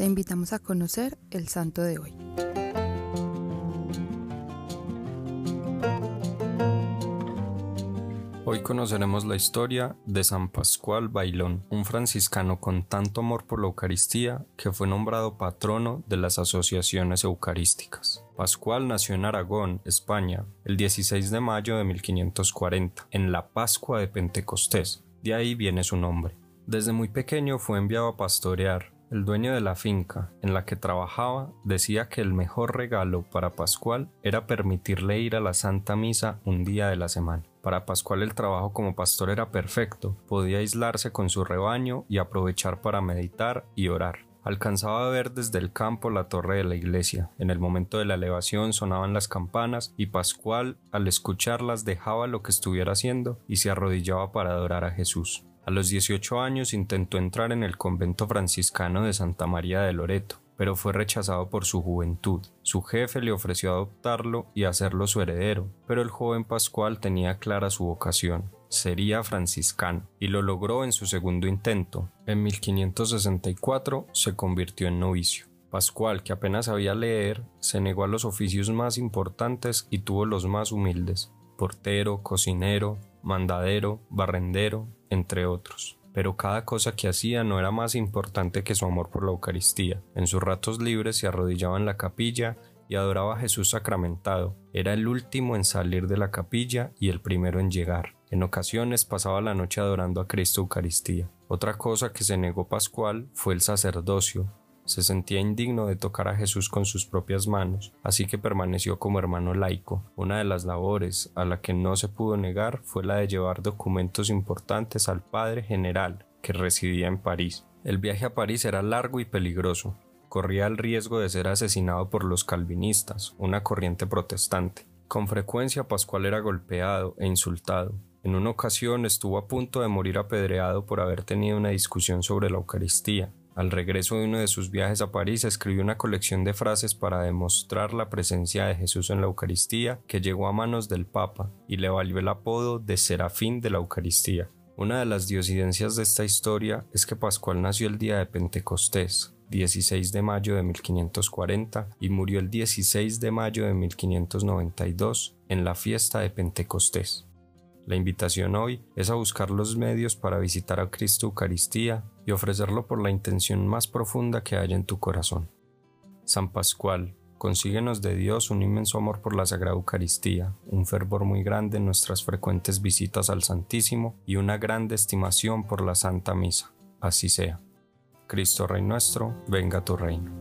Te invitamos a conocer el santo de hoy. Hoy conoceremos la historia de San Pascual Bailón, un franciscano con tanto amor por la Eucaristía que fue nombrado patrono de las asociaciones eucarísticas. Pascual nació en Aragón, España, el 16 de mayo de 1540, en la Pascua de Pentecostés. De ahí viene su nombre. Desde muy pequeño fue enviado a pastorear. El dueño de la finca en la que trabajaba decía que el mejor regalo para Pascual era permitirle ir a la Santa Misa un día de la semana. Para Pascual el trabajo como pastor era perfecto, podía aislarse con su rebaño y aprovechar para meditar y orar. Alcanzaba a ver desde el campo la torre de la iglesia. En el momento de la elevación sonaban las campanas y Pascual, al escucharlas, dejaba lo que estuviera haciendo y se arrodillaba para adorar a Jesús. A los 18 años intentó entrar en el convento franciscano de Santa María de Loreto, pero fue rechazado por su juventud. Su jefe le ofreció adoptarlo y hacerlo su heredero, pero el joven Pascual tenía clara su vocación. Sería franciscano, y lo logró en su segundo intento. En 1564 se convirtió en novicio. Pascual, que apenas sabía leer, se negó a los oficios más importantes y tuvo los más humildes portero, cocinero, mandadero, barrendero, entre otros. Pero cada cosa que hacía no era más importante que su amor por la Eucaristía. En sus ratos libres se arrodillaba en la capilla y adoraba a Jesús sacramentado. Era el último en salir de la capilla y el primero en llegar. En ocasiones pasaba la noche adorando a Cristo Eucaristía. Otra cosa que se negó Pascual fue el sacerdocio, se sentía indigno de tocar a Jesús con sus propias manos, así que permaneció como hermano laico. Una de las labores a la que no se pudo negar fue la de llevar documentos importantes al padre general, que residía en París. El viaje a París era largo y peligroso. Corría el riesgo de ser asesinado por los calvinistas, una corriente protestante. Con frecuencia Pascual era golpeado e insultado. En una ocasión estuvo a punto de morir apedreado por haber tenido una discusión sobre la Eucaristía. Al regreso de uno de sus viajes a París escribió una colección de frases para demostrar la presencia de Jesús en la Eucaristía que llegó a manos del Papa y le valió el apodo de Serafín de la Eucaristía. Una de las diosidencias de esta historia es que Pascual nació el día de Pentecostés, 16 de mayo de 1540, y murió el 16 de mayo de 1592 en la fiesta de Pentecostés. La invitación hoy es a buscar los medios para visitar a Cristo Eucaristía y ofrecerlo por la intención más profunda que haya en tu corazón. San Pascual, consíguenos de Dios un inmenso amor por la Sagrada Eucaristía, un fervor muy grande en nuestras frecuentes visitas al Santísimo y una grande estimación por la Santa Misa. Así sea. Cristo Rey nuestro, venga tu reino.